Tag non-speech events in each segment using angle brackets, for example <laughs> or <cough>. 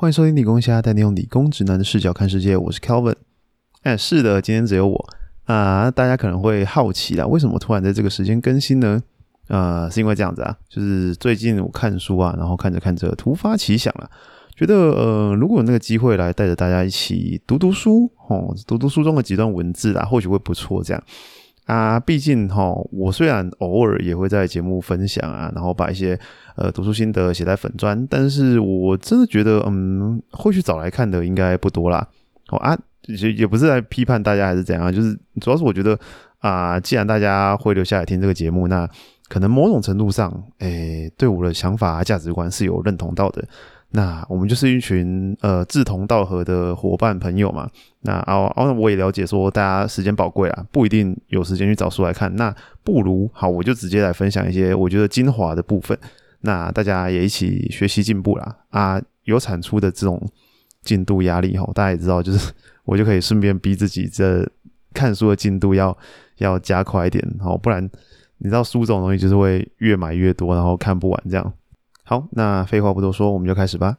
欢迎收听理工虾，带你用理工直男的视角看世界。我是 Kelvin。哎，是的，今天只有我啊！大家可能会好奇啦，为什么突然在这个时间更新呢？啊，是因为这样子啊，就是最近我看书啊，然后看着看着突发奇想了，觉得呃，如果有那个机会来带着大家一起读读书，哦，读读书中的几段文字啊，或许会不错。这样啊，毕竟哈，我虽然偶尔也会在节目分享啊，然后把一些呃读书心得写在粉砖，但是我真的觉得，嗯，会去找来看的应该不多啦。哦啊，也也不是在批判大家还是怎样，就是主要是我觉得啊，既然大家会留下来听这个节目，那可能某种程度上，诶，对我的想法、价值观是有认同到的。那我们就是一群呃志同道合的伙伴朋友嘛。那啊，哦，我也了解说大家时间宝贵啊，不一定有时间去找书来看。那不如好，我就直接来分享一些我觉得精华的部分。那大家也一起学习进步啦。啊，有产出的这种进度压力吼，大家也知道，就是我就可以顺便逼自己这看书的进度要要加快一点，好，不然。你知道书这种东西就是会越买越多，然后看不完这样。好，那废话不多说，我们就开始吧。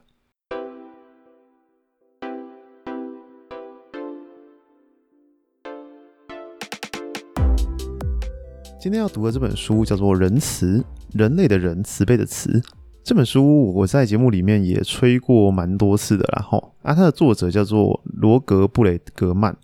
今天要读的这本书叫做《仁慈》，人类的仁，慈悲的慈。这本书我在节目里面也吹过蛮多次的啦。吼，啊，它的作者叫做罗格布雷格曼。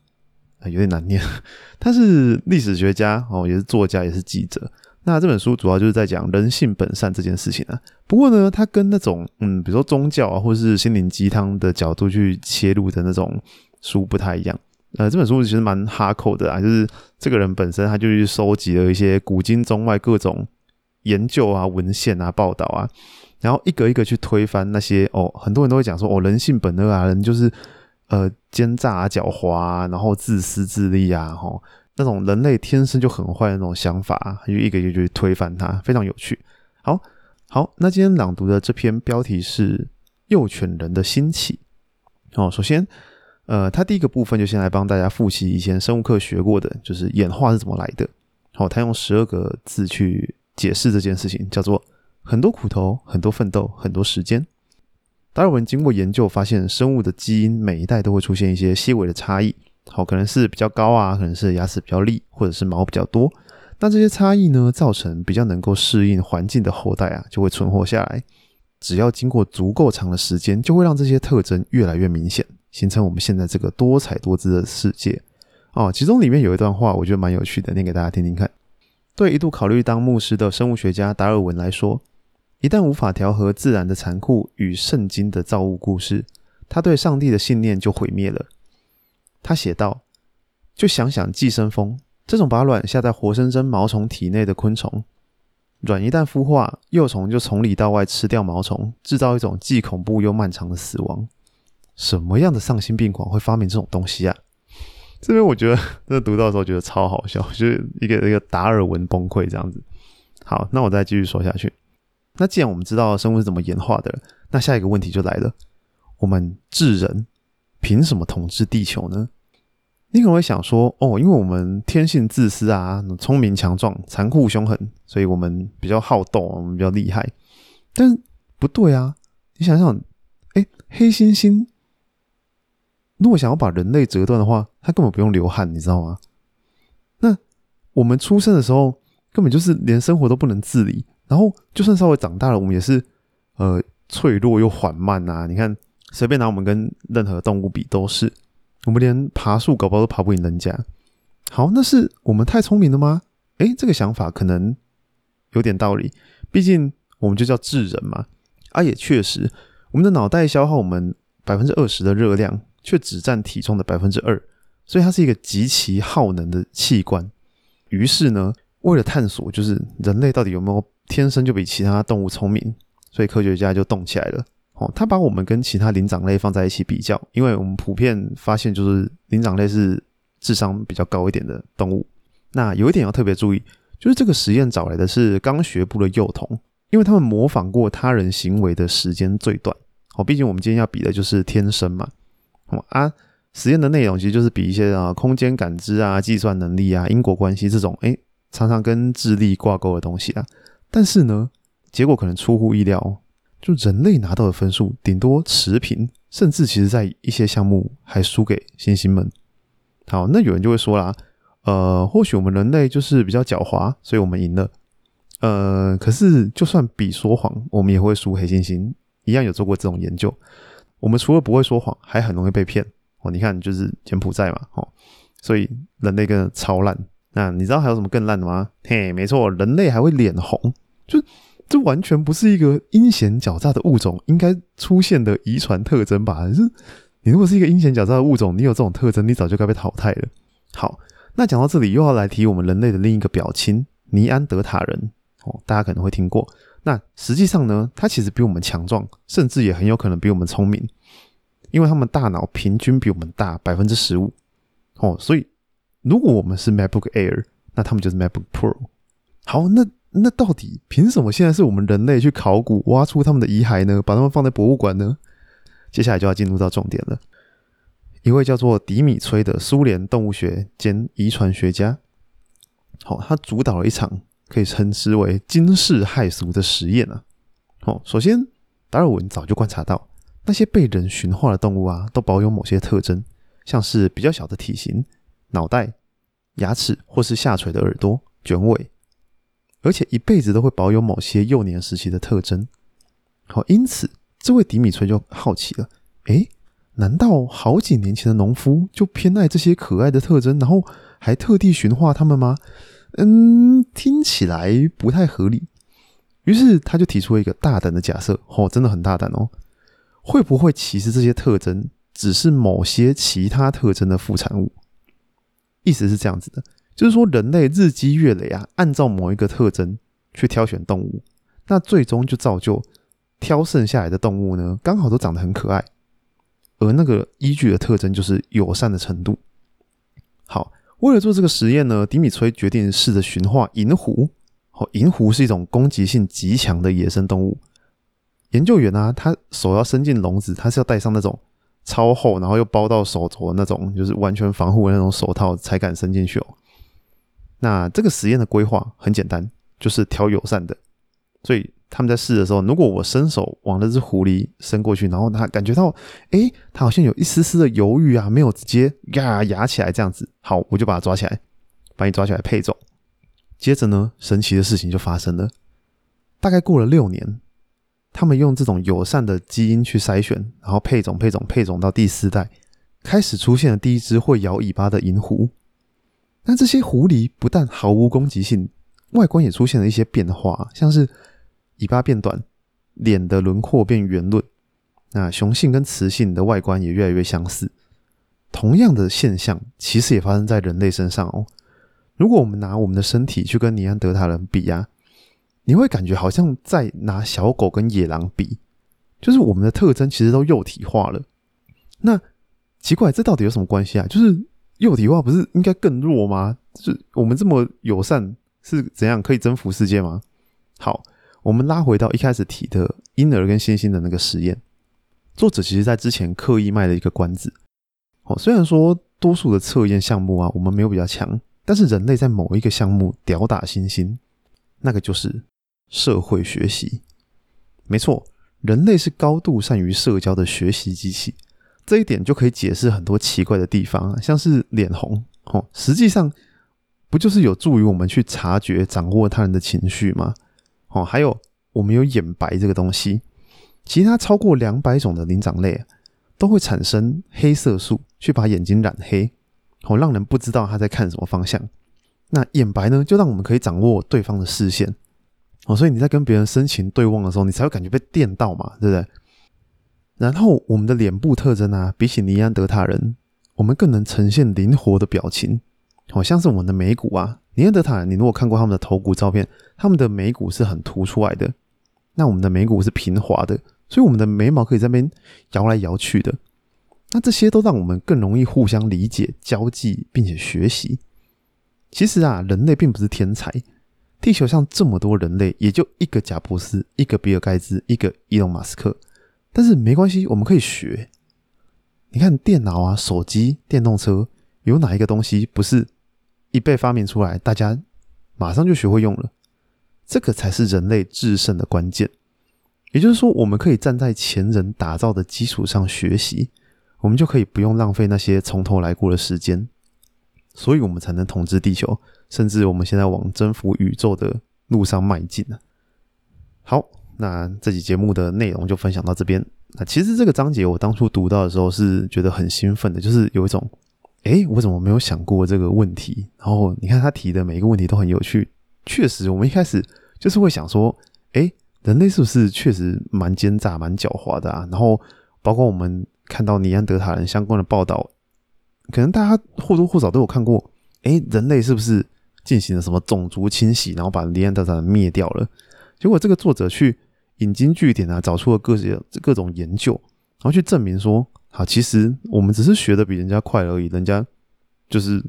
啊有点难念，<laughs> 他是历史学家哦，也是作家，也是记者。那这本书主要就是在讲人性本善这件事情啊。不过呢，它跟那种嗯，比如说宗教啊，或者是心灵鸡汤的角度去切入的那种书不太一样。呃，这本书其实蛮哈扣的啊，就是这个人本身他就去收集了一些古今中外各种研究啊、文献啊、报道啊，然后一个一个去推翻那些哦，很多人都会讲说哦，人性本恶啊，人就是。呃，奸诈啊，狡猾啊，然后自私自利啊，吼，那种人类天生就很坏的那种想法，就一个一个去推翻它，非常有趣。好，好，那今天朗读的这篇标题是《幼犬人的兴起》。哦，首先，呃，他第一个部分就先来帮大家复习以前生物课学过的，就是演化是怎么来的。好，他用十二个字去解释这件事情，叫做很多苦头，很多奋斗，很多时间。达尔文经过研究发现，生物的基因每一代都会出现一些细微的差异。好，可能是比较高啊，可能是牙齿比较利，或者是毛比较多。那这些差异呢，造成比较能够适应环境的后代啊，就会存活下来。只要经过足够长的时间，就会让这些特征越来越明显，形成我们现在这个多彩多姿的世界。哦，其中里面有一段话，我觉得蛮有趣的，念给大家听听看。对一度考虑当牧师的生物学家达尔文来说。一旦无法调和自然的残酷与圣经的造物故事，他对上帝的信念就毁灭了。他写道：“就想想寄生蜂这种把卵下在活生生毛虫体内的昆虫，卵一旦孵化，幼虫就从里到外吃掉毛虫，制造一种既恐怖又漫长的死亡。什么样的丧心病狂会发明这种东西啊？” <laughs> 这边我觉得，这读到的时候觉得超好笑，就是一个一个达尔文崩溃这样子。好，那我再继续说下去。那既然我们知道生物是怎么演化的，那下一个问题就来了：我们智人凭什么统治地球呢？你可能会想说：哦，因为我们天性自私啊，聪明强壮、残酷凶狠，所以我们比较好斗，我们比较厉害。但不对啊！你想想，哎，黑猩猩如果想要把人类折断的话，它根本不用流汗，你知道吗？那我们出生的时候，根本就是连生活都不能自理。然后，就算稍微长大了，我们也是呃脆弱又缓慢呐。你看，随便拿我们跟任何动物比，都是我们连爬树搞不好都爬不赢人家。好，那是我们太聪明了吗？诶，这个想法可能有点道理。毕竟我们就叫智人嘛。啊，也确实，我们的脑袋消耗我们百分之二十的热量，却只占体重的百分之二，所以它是一个极其耗能的器官。于是呢，为了探索，就是人类到底有没有。天生就比其他动物聪明，所以科学家就动起来了。哦，他把我们跟其他灵长类放在一起比较，因为我们普遍发现就是灵长类是智商比较高一点的动物。那有一点要特别注意，就是这个实验找来的是刚学步的幼童，因为他们模仿过他人行为的时间最短。哦，毕竟我们今天要比的就是天生嘛。哦啊，实验的内容其实就是比一些啊空间感知啊、计算能力啊、因果关系这种诶常常跟智力挂钩的东西啊。但是呢，结果可能出乎意料，哦就人类拿到的分数顶多持平，甚至其实在一些项目还输给猩猩们。好，那有人就会说啦，呃，或许我们人类就是比较狡猾，所以我们赢了。呃，可是就算比说谎，我们也会输黑猩猩，一样有做过这种研究。我们除了不会说谎，还很容易被骗哦。你看，就是柬埔寨嘛，哦，所以人类更超烂。那你知道还有什么更烂的吗？嘿，没错，人类还会脸红，就这完全不是一个阴险狡诈的物种应该出现的遗传特征吧？是，你如果是一个阴险狡诈的物种，你有这种特征，你早就该被淘汰了。好，那讲到这里，又要来提我们人类的另一个表亲——尼安德塔人哦，大家可能会听过。那实际上呢，他其实比我们强壮，甚至也很有可能比我们聪明，因为他们大脑平均比我们大百分之十五哦，所以。如果我们是 MacBook Air，那他们就是 MacBook Pro。好，那那到底凭什么现在是我们人类去考古挖出他们的遗骸呢？把他们放在博物馆呢？接下来就要进入到重点了。一位叫做迪米崔的苏联动物学兼遗传学家，好，他主导了一场可以称之为惊世骇俗的实验啊。好，首先达尔文早就观察到，那些被人驯化的动物啊，都保有某些特征，像是比较小的体型。脑袋、牙齿或是下垂的耳朵、卷尾，而且一辈子都会保有某些幼年时期的特征。好，因此这位迪米崔就好奇了：诶，难道好几年前的农夫就偏爱这些可爱的特征，然后还特地驯化它们吗？嗯，听起来不太合理。于是他就提出了一个大胆的假设：哦，真的很大胆哦！会不会其实这些特征只是某些其他特征的副产物？意思是这样子的，就是说人类日积月累啊，按照某一个特征去挑选动物，那最终就造就挑剩下来的动物呢，刚好都长得很可爱，而那个依据的特征就是友善的程度。好，为了做这个实验呢，迪米崔决定试着驯化银狐。好，银狐是一种攻击性极强的野生动物。研究员呢，他手要伸进笼子，他是要戴上那种。超厚，然后又包到手肘的那种，就是完全防护的那种手套才敢伸进去哦。那这个实验的规划很简单，就是挑友善的。所以他们在试的时候，如果我伸手往那只狐狸伸过去，然后它感觉到，哎，它好像有一丝丝的犹豫啊，没有直接呀压起来这样子，好，我就把它抓起来，把你抓起来配种。接着呢，神奇的事情就发生了。大概过了六年。他们用这种友善的基因去筛选，然后配种、配种、配种到第四代，开始出现了第一只会摇尾巴的银狐。那这些狐狸不但毫无攻击性，外观也出现了一些变化，像是尾巴变短，脸的轮廓变圆润。那雄性跟雌性的外观也越来越相似。同样的现象其实也发生在人类身上哦。如果我们拿我们的身体去跟尼安德塔人比呀。你会感觉好像在拿小狗跟野狼比，就是我们的特征其实都幼体化了。那奇怪，这到底有什么关系啊？就是幼体化不是应该更弱吗？就是我们这么友善是怎样可以征服世界吗？好，我们拉回到一开始提的婴儿跟猩猩的那个实验，作者其实在之前刻意卖了一个关子。哦，虽然说多数的测验项目啊，我们没有比较强，但是人类在某一个项目屌打猩猩，那个就是。社会学习，没错，人类是高度善于社交的学习机器。这一点就可以解释很多奇怪的地方，像是脸红哦，实际上不就是有助于我们去察觉、掌握他人的情绪吗？哦，还有我们有眼白这个东西，其他超过两百种的灵长类都会产生黑色素，去把眼睛染黑，哦，让人不知道他在看什么方向。那眼白呢，就让我们可以掌握对方的视线。哦，所以你在跟别人深情对望的时候，你才会感觉被电到嘛，对不对？然后我们的脸部特征啊，比起尼安德塔人，我们更能呈现灵活的表情。好像是我们的眉骨啊，尼安德塔人，你如果看过他们的头骨照片，他们的眉骨是很凸出来的。那我们的眉骨是平滑的，所以我们的眉毛可以在那边摇来摇去的。那这些都让我们更容易互相理解、交际，并且学习。其实啊，人类并不是天才。地球上这么多人类，也就一个贾伯斯，一个比尔盖茨，一个伊隆马斯克。但是没关系，我们可以学。你看电脑啊、手机、电动车，有哪一个东西不是一被发明出来，大家马上就学会用了？这个才是人类制胜的关键。也就是说，我们可以站在前人打造的基础上学习，我们就可以不用浪费那些从头来过的时间，所以我们才能统治地球，甚至我们现在往征服宇宙的路上迈进呢。好，那这集节目的内容就分享到这边。那其实这个章节我当初读到的时候是觉得很兴奋的，就是有一种，哎，我怎么没有想过这个问题？然后你看他提的每一个问题都很有趣。确实，我们一开始就是会想说，哎，人类是不是确实蛮奸诈、蛮狡猾的啊？然后包括我们看到尼安德塔人相关的报道，可能大家或多或少都有看过，哎，人类是不是进行了什么种族清洗，然后把尼安德塔人灭掉了？<laughs> 结果这个作者去。引经据典啊，找出了各些各种研究，然后去证明说，好，其实我们只是学的比人家快而已，人家就是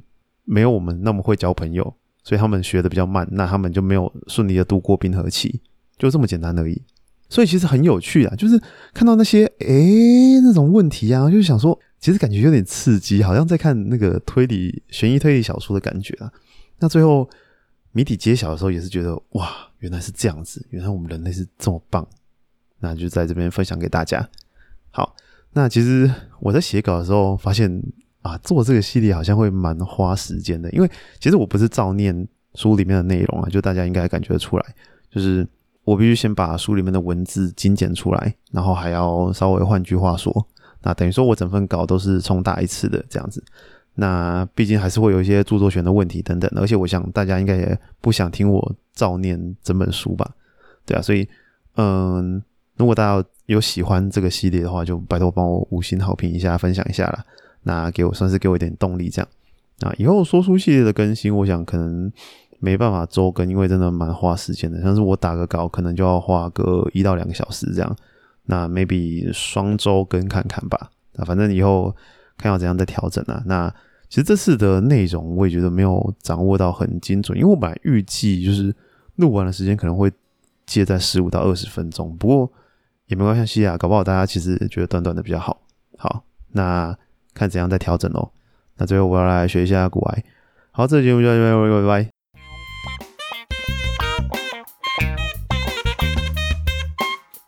没有我们那么会交朋友，所以他们学的比较慢，那他们就没有顺利的度过冰河期，就这么简单而已。所以其实很有趣啊，就是看到那些诶那种问题啊，就是想说，其实感觉有点刺激，好像在看那个推理悬疑推理小说的感觉啊。那最后。谜底揭晓的时候，也是觉得哇，原来是这样子，原来我们人类是这么棒，那就在这边分享给大家。好，那其实我在写稿的时候发现啊，做这个系列好像会蛮花时间的，因为其实我不是照念书里面的内容啊，就大家应该感觉得出来，就是我必须先把书里面的文字精简出来，然后还要稍微换句话说，那等于说我整份稿都是重打一次的这样子。那毕竟还是会有一些著作权的问题等等，而且我想大家应该也不想听我照念整本书吧，对啊，所以嗯，如果大家有喜欢这个系列的话，就拜托帮我五星好评一下，分享一下啦。那给我算是给我一点动力，这样。那以后说书系列的更新，我想可能没办法周更，因为真的蛮花时间的。像是我打个稿，可能就要花个一到两个小时这样。那 maybe 双周更看看吧。那反正以后看要怎样再调整啊。那其实这次的内容我也觉得没有掌握到很精准，因为我本来预计就是录完的时间可能会接在十五到二十分钟，不过也没关系啊，搞不好大家其实觉得短短的比较好。好，那看怎样再调整喽。那最后我要来学一下古埃。好，这节目就到这边，拜拜。